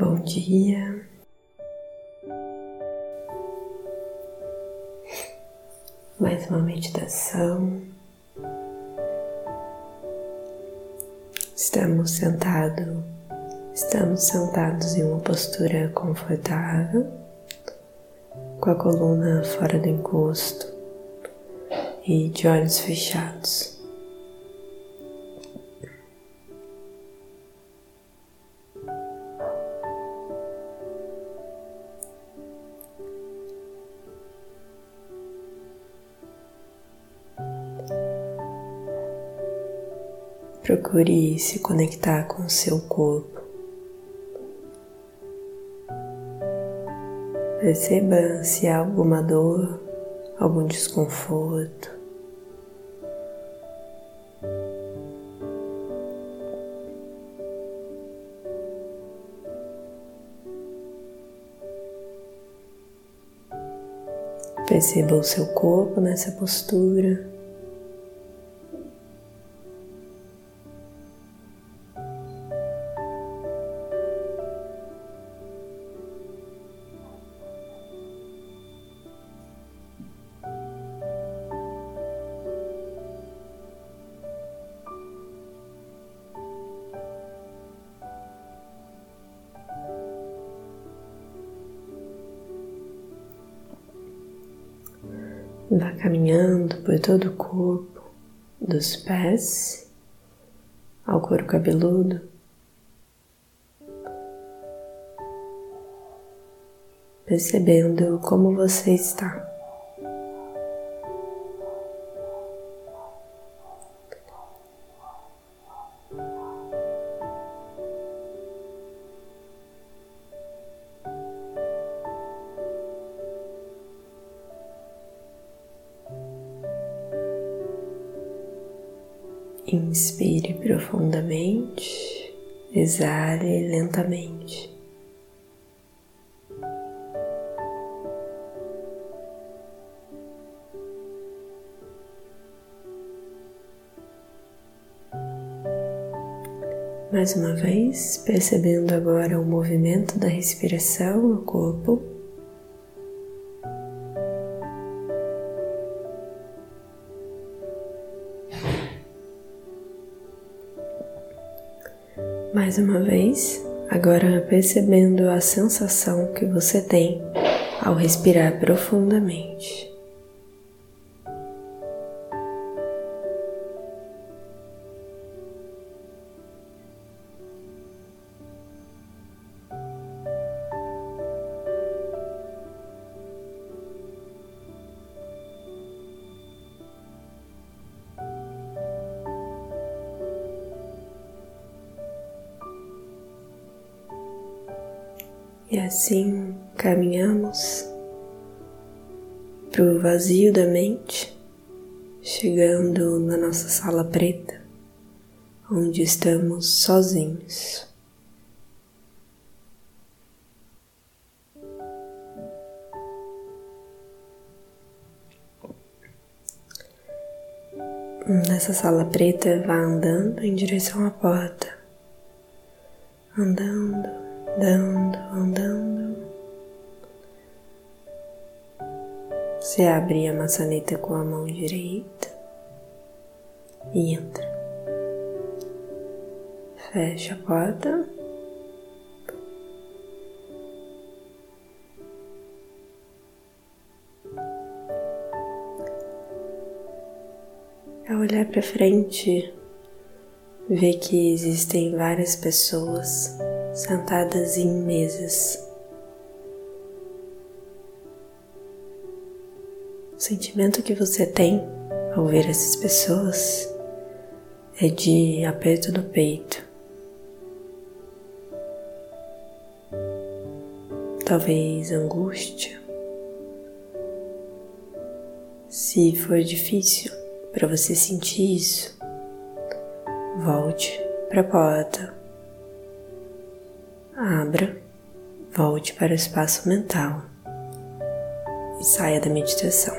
Bom dia. Mais uma meditação. Estamos sentados, estamos sentados em uma postura confortável, com a coluna fora do encosto e de olhos fechados. Procure se conectar com o seu corpo. Perceba se há alguma dor, algum desconforto. Perceba o seu corpo nessa postura. Vá caminhando por todo o corpo, dos pés ao couro cabeludo. Percebendo como você está. Inspire profundamente, exale lentamente. Mais uma vez, percebendo agora o movimento da respiração no corpo. Mais uma vez, agora percebendo a sensação que você tem ao respirar profundamente. E assim caminhamos para o vazio da mente, chegando na nossa sala preta, onde estamos sozinhos. Nessa sala preta, vá andando em direção à porta, andando andando, andando. Você abre a maçaneta com a mão direita e entra. Fecha a porta. Ao olhar para frente, vê que existem várias pessoas sentadas em mesas. O sentimento que você tem ao ver essas pessoas é de aperto no peito. Talvez angústia. Se for difícil para você sentir isso, volte para a porta Abra, volte para o espaço mental e saia da meditação.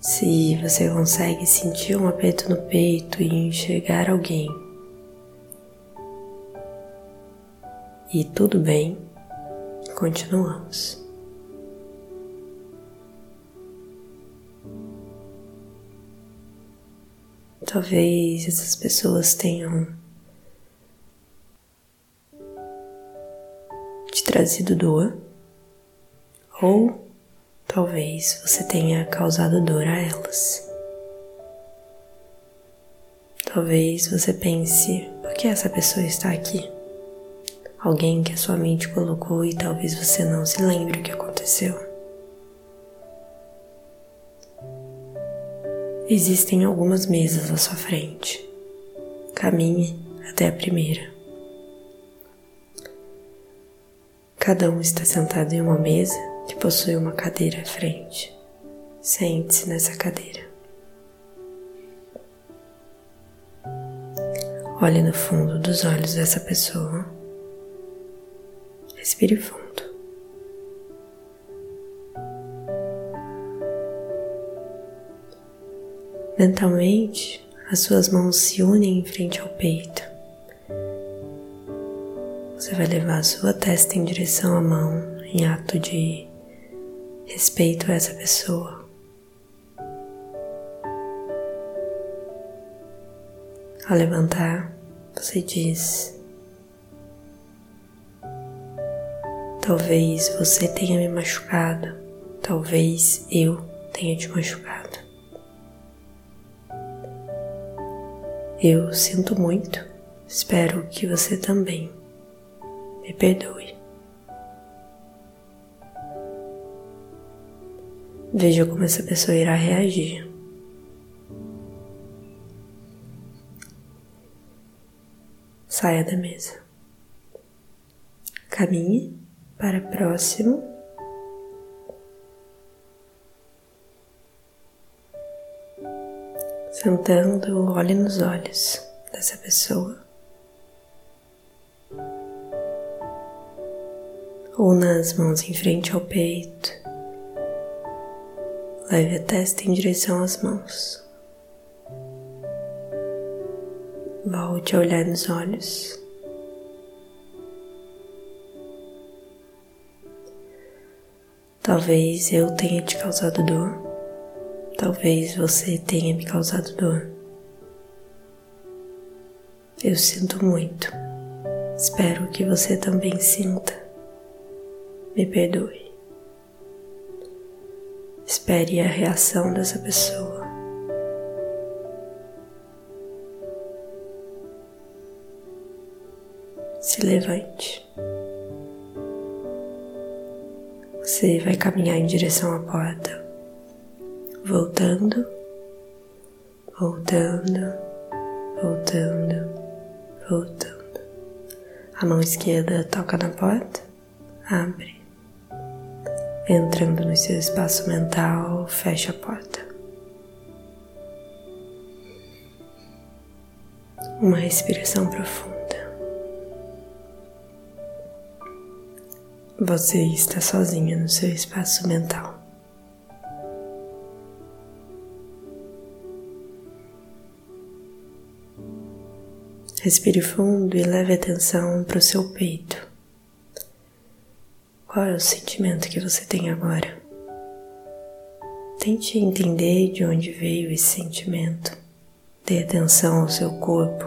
Se você consegue sentir um aperto no peito e enxergar alguém, e tudo bem, continuamos. Talvez essas pessoas tenham te trazido dor, ou talvez você tenha causado dor a elas. Talvez você pense: por que essa pessoa está aqui? Alguém que a sua mente colocou e talvez você não se lembre o que aconteceu. Existem algumas mesas à sua frente. Caminhe até a primeira. Cada um está sentado em uma mesa que possui uma cadeira à frente. Sente-se nessa cadeira. Olhe no fundo dos olhos dessa pessoa. Respire fundo. Mentalmente, as suas mãos se unem em frente ao peito. Você vai levar a sua testa em direção à mão em ato de respeito a essa pessoa. Ao levantar, você diz: Talvez você tenha me machucado, talvez eu tenha te machucado. Eu sinto muito, espero que você também me perdoe. Veja como essa pessoa irá reagir. Saia da mesa. Caminhe para próximo Sentando, olhe nos olhos dessa pessoa. Ou nas mãos em frente ao peito. Leve a testa em direção às mãos. Volte a olhar nos olhos. Talvez eu tenha te causado dor. Talvez você tenha me causado dor. Eu sinto muito. Espero que você também sinta. Me perdoe. Espere a reação dessa pessoa. Se levante. Você vai caminhar em direção à porta voltando, voltando, voltando, voltando. A mão esquerda toca na porta, abre. Entrando no seu espaço mental, fecha a porta. Uma respiração profunda. Você está sozinha no seu espaço mental. Respire fundo e leve atenção para o seu peito. Qual é o sentimento que você tem agora? Tente entender de onde veio esse sentimento. Dê atenção ao seu corpo,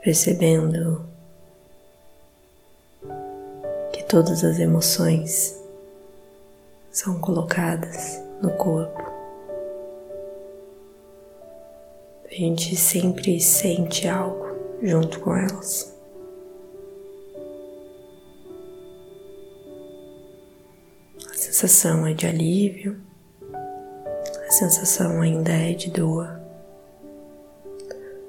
percebendo que todas as emoções são colocadas no corpo. A gente sempre sente algo junto com elas. A sensação é de alívio, a sensação ainda é de dor,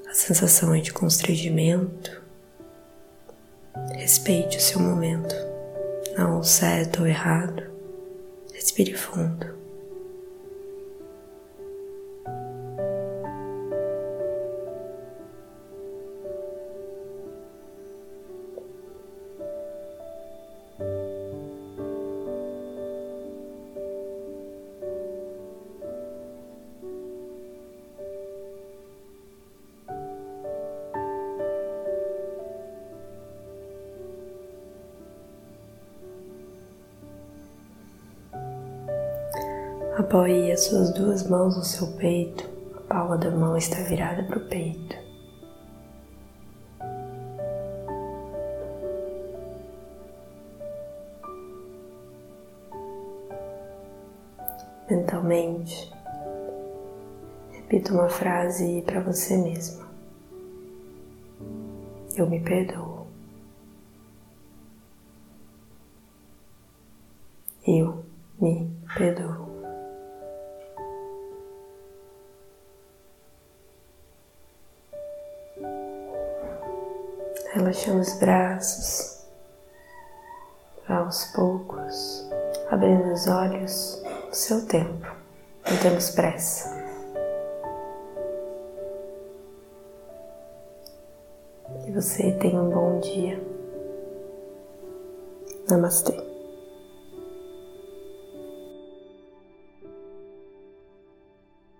a sensação é de constrangimento. Respeite o seu momento, não certo ou errado. Respire fundo. Apoie as suas duas mãos no seu peito, a palma da mão está virada para o peito. Mentalmente, repita uma frase para você mesma. Eu me perdoo. Eu me perdoo. Relaxando os braços, aos poucos, abrindo os olhos no seu tempo, não temos pressa. Que você tenha um bom dia. Namastê.